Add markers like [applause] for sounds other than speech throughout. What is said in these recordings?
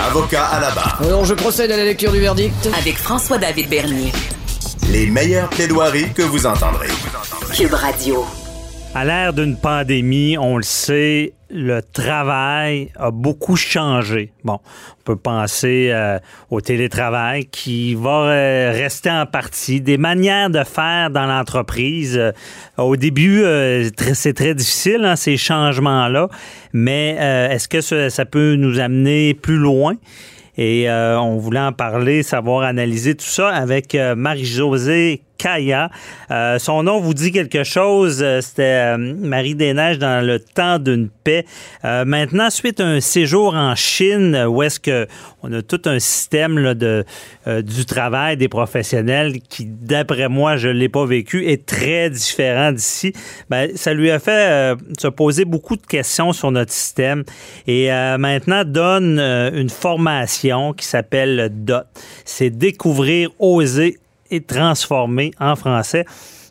Avocat à la barre. Alors je procède à la lecture du verdict. Avec François-David Bernier. Les meilleures plaidoiries que vous entendrez. Cube Radio. À l'ère d'une pandémie, on le sait, le travail a beaucoup changé. Bon, on peut penser euh, au télétravail qui va euh, rester en partie, des manières de faire dans l'entreprise. Euh, au début, c'est très difficile, hein, ces changements-là, mais est-ce que ça, ça peut nous amener plus loin? Et on voulait en parler, savoir analyser tout ça avec Marie-Josée Kaya. Euh, son nom vous dit quelque chose. Euh, c'était euh, Marie des Neiges dans le temps d'une paix. maintenant, suite à un séjour en Chine, où est-ce que on a tout un système de du travail des professionnels qui, d'après moi, je l'ai pas vécu, est très différent d'ici. Ben, ça lui a fait se poser beaucoup de questions sur notre système et maintenant donne une formation qui s'appelle DOT. C'est découvrir, oser, et transformé en français.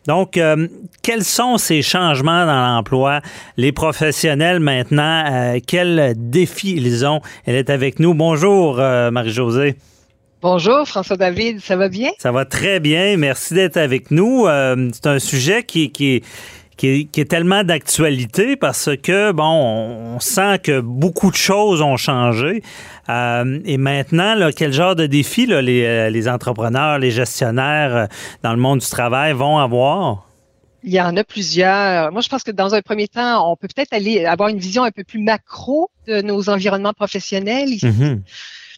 Donc, euh, quels sont ces changements dans l'emploi? Les professionnels maintenant, euh, quels défis ils ont? Elle est avec nous. Bonjour, euh, Marie-Josée. Bonjour, François-David, ça va bien? Ça va très bien. Merci d'être avec nous. c'est un sujet qui, qui, qui est, tellement d'actualité parce que, bon, on sent que beaucoup de choses ont changé. Euh, et maintenant, là, quel genre de défis là, les, euh, les, entrepreneurs, les gestionnaires euh, dans le monde du travail vont avoir? Il y en a plusieurs. Moi, je pense que dans un premier temps, on peut peut-être aller avoir une vision un peu plus macro de nos environnements professionnels ici. Mm-hmm.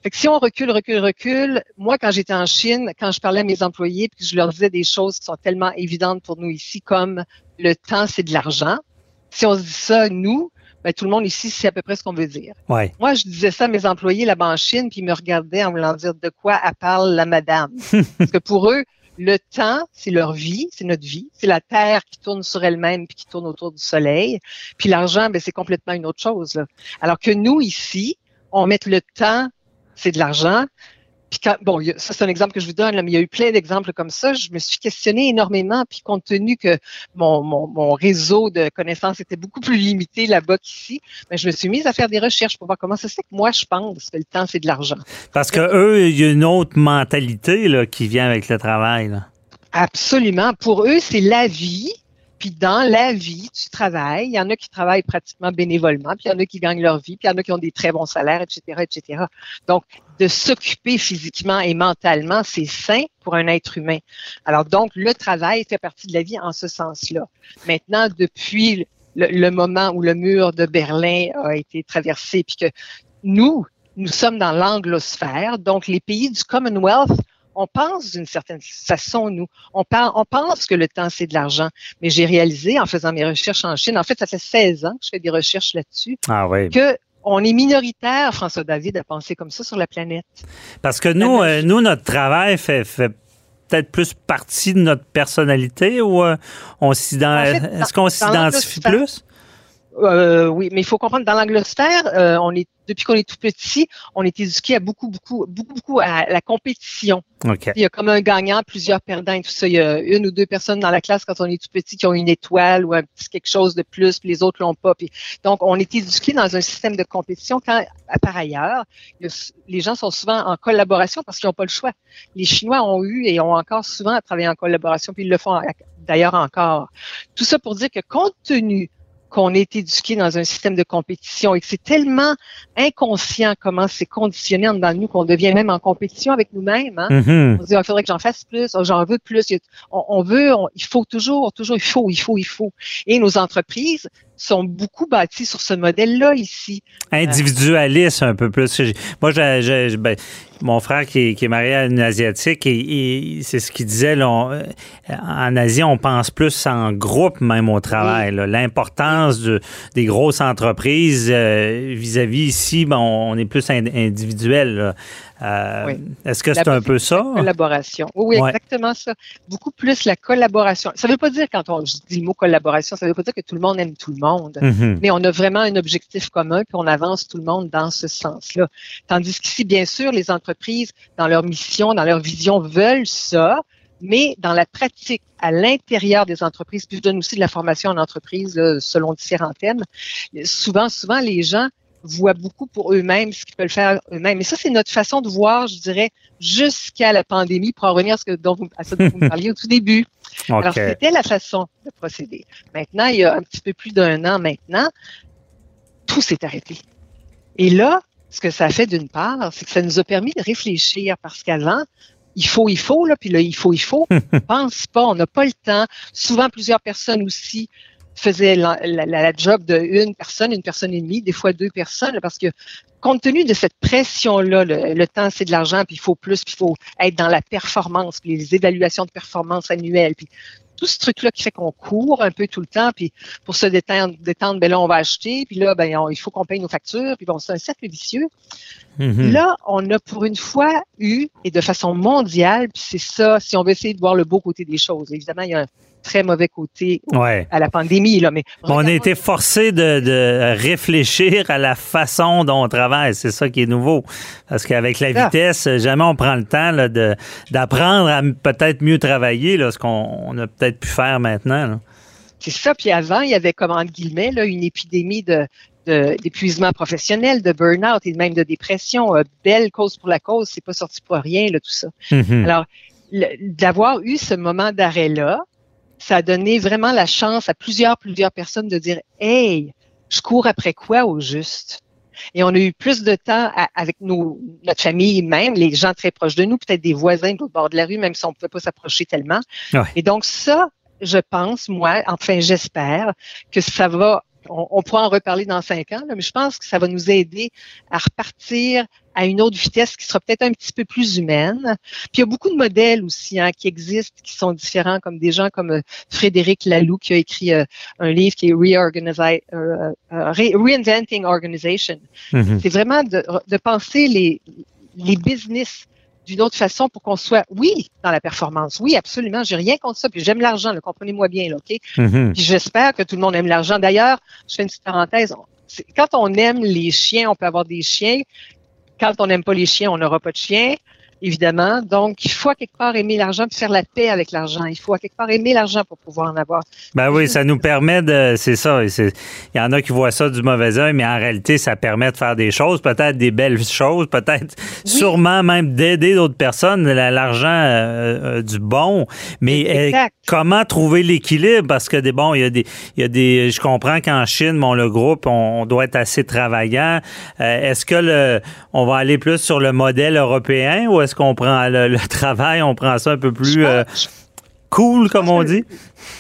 Fait que si on recule, recule, recule, moi, quand j'étais en Chine, quand je parlais à mes employés, puis je leur disais des choses qui sont tellement évidentes pour nous ici, comme le temps, c'est de l'argent. Si on se dit ça, nous, ben, tout le monde ici c'est à peu près ce qu'on veut dire. Ouais. Moi, je disais ça à mes employés là-bas en Chine, puis ils me regardaient en voulant dire de quoi elle parle la madame. [laughs] Parce que pour eux, le temps, c'est leur vie, c'est notre vie, c'est la Terre qui tourne sur elle-même puis qui tourne autour du Soleil. Puis l'argent, ben, c'est complètement une autre chose. Là. Alors que nous, ici, on met le temps, c'est de l'argent, puis bon, ça c'est un exemple que je vous donne, là, mais il y a eu plein d'exemples comme ça. Je me suis questionné énormément, puis compte tenu que mon, mon, mon réseau de connaissances était beaucoup plus limité là-bas qu'ici, ben, je me suis mise à faire des recherches pour voir comment ça se fait que moi je pense que le temps c'est de l'argent. Parce que eux, il y a une autre mentalité là, qui vient avec le travail. Là. Absolument. Pour eux, c'est la vie. Puis dans la vie, tu travailles. Il y en a qui travaillent pratiquement bénévolement, puis il y en a qui gagnent leur vie, puis il y en a qui ont des très bons salaires, etc., etc. Donc, de s'occuper physiquement et mentalement, c'est sain pour un être humain. Alors donc, le travail fait partie de la vie en ce sens-là. Maintenant, depuis le, le moment où le mur de Berlin a été traversé, puis que nous, nous sommes dans l'anglosphère, donc les pays du Commonwealth on pense d'une certaine façon, nous, on, on pense que le temps, c'est de l'argent. Mais j'ai réalisé en faisant mes recherches en Chine, en fait, ça fait 16 ans que je fais des recherches là-dessus, ah que on est minoritaire, François David, à penser comme ça sur la planète. Parce que nous, euh, nous notre travail fait, peut-être plus partie de notre personnalité ou euh, on est-ce qu'on s'identifie plus? Euh, oui, mais il faut comprendre, dans l'anglosphère, euh, on est depuis qu'on est tout petit, on est éduqué à beaucoup, beaucoup, beaucoup, beaucoup à la compétition. Il y a comme un gagnant, plusieurs perdants et tout ça. Il y a une ou deux personnes dans la classe quand on est tout petit qui ont une étoile ou un petit quelque chose de plus, puis les autres l'ont pas. Puis, donc, on est éduqué dans un système de compétition quand, par ailleurs, les gens sont souvent en collaboration parce qu'ils n'ont pas le choix. Les Chinois ont eu et ont encore souvent travaillé en collaboration, puis ils le font d'ailleurs encore. Tout ça pour dire que compte tenu qu'on est éduqué dans un système de compétition et que c'est tellement inconscient comment c'est conditionné en dans nous qu'on devient même en compétition avec nous-mêmes. Hein? Mm-hmm. On se dit, il faudrait que j'en fasse plus, oh, j'en veux plus. On, veut, il faut toujours, toujours, il faut, il faut, il faut. Et nos entreprises sont beaucoup bâties sur ce modèle-là ici. Individualiste un peu plus. Moi, j'ai, ben, mon frère qui est, marié à une Asiatique et, c'est ce qu'il disait. Là, en Asie, on pense plus en groupe même au travail. L'importance des grosses entreprises vis-à-vis ici, ben, on, est plus individuel. Euh, est-ce que c'est un peu ça? Collaboration. Oui, exactement ça. Beaucoup plus la collaboration. Ça ne veut pas dire, quand on dit le mot collaboration, ça ne veut pas dire que tout le monde aime tout le monde, mm-hmm. mais on a vraiment un objectif commun, puis on avance tout le monde dans ce sens-là. Tandis qu'ici, bien sûr, les entreprises, dans leur mission, dans leur vision, veulent ça, mais dans la pratique, à l'intérieur des entreprises, puis je donne aussi de la formation en entreprise selon différents thèmes, souvent, souvent, les gens voient beaucoup pour eux-mêmes ce qu'ils peuvent faire eux-mêmes. Et ça, c'est notre façon de voir, je dirais, jusqu'à la pandémie, pour en revenir à ce, que, dont vous, à ça dont vous me [laughs] parliez au tout début. Alors, c'était la façon de procéder. Maintenant, il y a un petit peu plus d'un an maintenant, tout s'est arrêté. Et là, ce que ça a fait d'une part, c'est que ça nous a permis de réfléchir parce qu'avant, il faut, il faut, là, puis là, il faut, il faut. [laughs] on pense pas, on n'a pas le temps. Souvent, plusieurs personnes aussi faisait la, la, job d'une personne, une personne et demie, des fois deux personnes, parce que compte tenu de cette pression-là, le, temps c'est de l'argent, puis il faut plus, puis il faut être dans la performance, puis les évaluations de performance annuelles, puis tout ce truc-là qui fait qu'on court un peu tout le temps, puis pour se détendre, détendre ben là, on va acheter, puis là, ben, il faut qu'on paye nos factures, puis bon, c'est un cercle vicieux. Mm-hmm. Là, on a pour une fois eu, et de façon mondiale, puis c'est ça, si on veut essayer de voir le beau côté des choses. Évidemment, il y a un très mauvais côté à la pandémie. Là, mais on a été forcé de, réfléchir à la façon dont on travaille. C'est ça qui est nouveau. Parce qu'avec la vitesse, jamais on prend le temps d'apprendre à peut-être mieux travailler, là, ce qu'on a peut-être pu faire maintenant. C'est ça. Puis avant, il y avait, comme entre guillemets, là, une épidémie de, d'épuisement professionnel, de burn-out et même de dépression. Euh, belle cause pour la cause, c'est pas sorti pour rien, là, tout ça. Mm-hmm. Alors, d'avoir eu ce moment d'arrêt-là, ça a donné vraiment la chance à plusieurs, plusieurs personnes de dire, hey, je cours après quoi au juste? Et on a eu plus de temps avec nos, notre famille même, les gens très proches de nous, peut-être des voisins de l'autre bord de la rue, même si on ne pouvait pas s'approcher tellement. Et donc ça, je pense, moi, enfin j'espère que ça va on, pourra en reparler dans cinq ans, mais je pense que ça va nous aider à repartir à une autre vitesse qui sera peut-être un petit peu plus humaine. Puis il y a beaucoup de modèles aussi hein, qui existent, qui sont différents, comme des gens comme euh, Frédéric Laloux qui a écrit euh, un livre qui est euh, Reinventing Organization. Mm-hmm. C'est vraiment de, de penser les, les business d'une autre façon pour qu'on soit, oui, dans la performance. Oui, absolument. J'ai rien contre ça. Puis j'aime l'argent, comprenez-moi bien, là, OK? Mm-hmm. Puis j'espère que tout le monde aime l'argent. D'ailleurs, je fais une petite parenthèse. Quand on aime les chiens, on peut avoir des chiens. Quand on n'aime pas les chiens, on n'aura pas de chiens évidemment. Donc, il faut à quelque part aimer l'argent puis faire la paix avec l'argent. Il faut à quelque part aimer l'argent pour pouvoir en avoir. Ben oui, ça nous permet de. C'est ça. Il y en a qui voient ça du mauvais œil, mais en réalité, ça permet de faire des choses, peut-être des belles choses, peut-être sûrement même d'aider d'autres personnes, l'argent euh, euh, du bon. Mais euh, comment trouver l'équilibre? Parce que des bon, il y a des. Il y a des je comprends qu'en Chine, bon, le groupe, on, doit être assez travaillant. Est-ce que le on va aller plus sur le modèle européen ou est-ce qu'on prend le, [laughs] travail, on prend ça un peu plus euh, cool, comme on dit?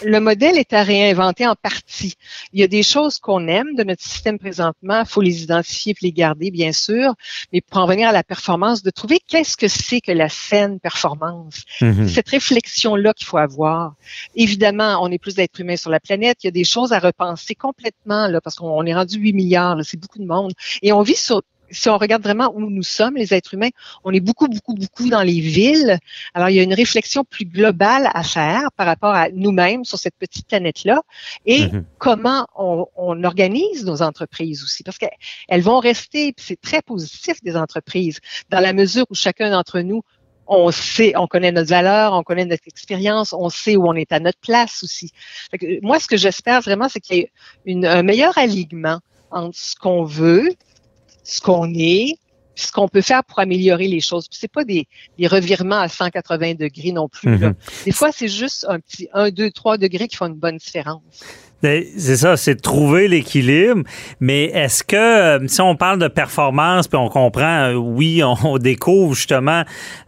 Le modèle est à réinventer en partie. Il y a des choses qu'on aime de notre système présentement, il faut les identifier et les garder, bien sûr, mais pour en venir à la performance, de trouver qu'est-ce que c'est que la saine performance. Mm-hmm. Cette réflexion-là qu'il faut avoir. Évidemment, on est plus d'êtres humains sur la planète, il y a des choses à repenser complètement, là, parce qu'on est rendu 8 milliards, c'est beaucoup de monde, et on vit sur si on regarde vraiment où nous sommes, les êtres humains, on est beaucoup, beaucoup, beaucoup dans les villes. Alors, il y a une réflexion plus globale à faire par rapport à nous-mêmes sur cette petite planète-là et mm-hmm. comment on, on, organise nos entreprises aussi. Parce qu'elles vont rester, c'est très positif des entreprises, dans la mesure où chacun d'entre nous on sait, on connaît notre valeur, on connaît notre expérience, on sait où on est à notre place aussi. moi, ce que j'espère vraiment, c'est qu'il y ait un meilleur alignement entre ce qu'on veut ce qu'on est, ce qu'on peut faire pour améliorer les choses. C'est pas des, revirements à 180 degrés non plus. Mhm. Des fois, c'est juste un petit 1, 2, 3 degrés qui font une bonne différence. Ben, c'est ça, c'est de trouver l'équilibre. Mais est-ce que, euh, si on parle de performance, puis on comprend, euh, oui, on, découvre justement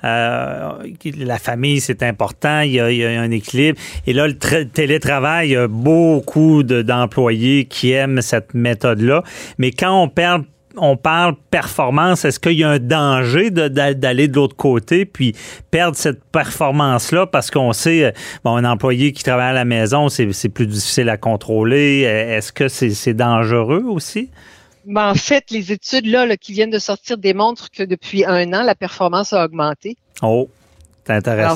euh, la famille, c'est important, il y, a, un équilibre. Et là, le télétravail, il y a beaucoup d'employés qui aiment cette méthode-là. Mais quand on perd on parle performance, est-ce qu'il y a un danger d'aller de, l'autre côté puis perdre cette performance-là? Parce qu'on sait, euh, bon, un employé qui travaille à la maison, c'est plus difficile à contrôler. Est-ce que c'est dangereux aussi? Ben, en fait, les études là, qui viennent de sortir démontrent que depuis un an, la performance a augmenté. Oh.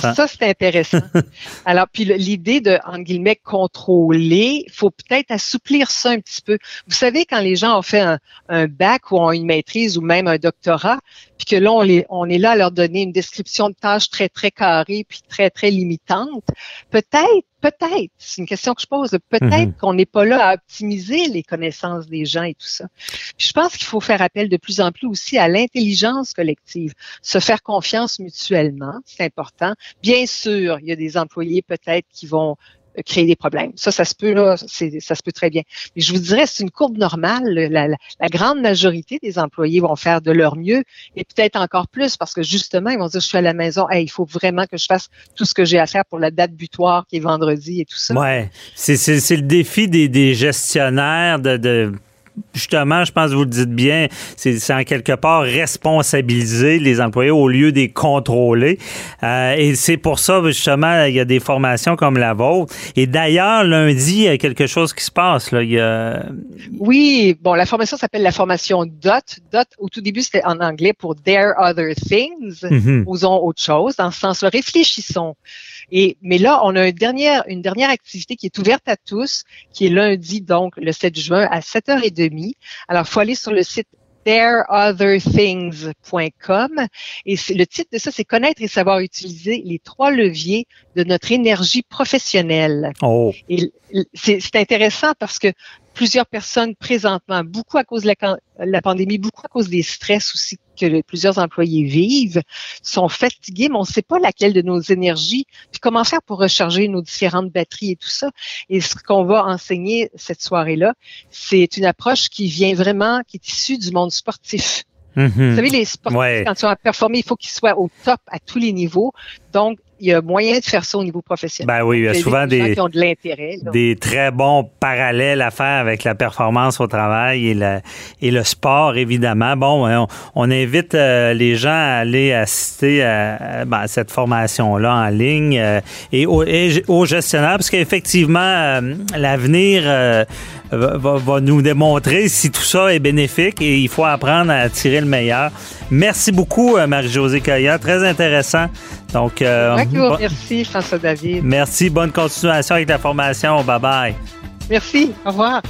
Alors ça, c'est intéressant. [laughs] Alors, puis l'idée de, en guillemets, contrôler, faut peut-être assouplir ça un petit peu. Vous savez, quand les gens ont fait un, un bac ou ont une maîtrise ou même un doctorat, puis que là, on, les, on est là à leur donner une description de tâches très, très carrée, puis très, très limitante, peut-être, peut-être, c'est une question que je pose, peut-être mhm. qu'on n'est pas là à optimiser les connaissances des gens et tout ça. Puis je pense qu'il faut faire appel de plus en plus aussi à l'intelligence collective, se faire confiance mutuellement, c'est important. Bien sûr, il y a des employés peut-être qui vont créer des problèmes. Ça, ça se peut, là, ça se peut très bien. Mais je vous dirais, c'est une courbe normale. La, la, grande majorité des employés vont faire de leur mieux et peut-être encore plus parce que justement, ils vont dire, je suis à la maison, hey, il faut vraiment que je fasse tout ce que j'ai à faire pour la date butoir qui est vendredi et tout ça. Ouais, c'est le défi des, des gestionnaires de, de justement, je pense que vous le dites bien, c'est en quelque part responsabiliser les employés au lieu de les contrôler. Euh, et c'est pour ça, justement, il y a des formations comme la vôtre. Et d'ailleurs, lundi, il y a quelque chose qui se passe. Là. Il y a... Oui, bon, la formation s'appelle la formation DOT. DOT, au tout début, c'était en anglais pour Dare Other Things. Mm Osons autre chose. Dans ce sens-là, réfléchissons. Et, mais là, on a une dernière, une dernière activité qui est ouverte à tous, qui est lundi, donc le 7 juin à 7h30. Alors, il faut aller sur le site thereotherthings.com et le titre de ça, c'est connaître et savoir utiliser les trois leviers de notre énergie professionnelle. Oh. C'est intéressant parce que plusieurs personnes présentement, beaucoup à cause de la, pandémie, beaucoup à cause des stress aussi que plusieurs employés vivent, sont fatigués, mais on ne sait pas laquelle de nos énergies, puis comment faire pour recharger nos différentes batteries et tout ça. Et ce qu'on va enseigner cette soirée-là, c'est une approche qui vient vraiment, qui est issue du monde sportif. Mm-hmm. Vous savez, les sportifs, quand ils ont performer, il faut qu'ils soient au top à tous les niveaux. Donc, il y a moyen de faire ça au niveau professionnel. Ben oui, il y a souvent des, de l'intérêt. Des très bons parallèles à faire avec la performance au travail et, la, et le sport, évidemment. Bon, on, on invite euh, les gens à aller assister à, ben, cette formation-là en ligne euh, et, aux, et gestionnaires, parce qu'effectivement, euh, l'avenir va, nous démontrer si tout ça est bénéfique et il faut apprendre à tirer le meilleur. Merci beaucoup, Marie-Josée Caillat. Très intéressant. Donc, merci, François David. Merci. Bonne continuation avec la formation. Bye bye. Merci. Au revoir.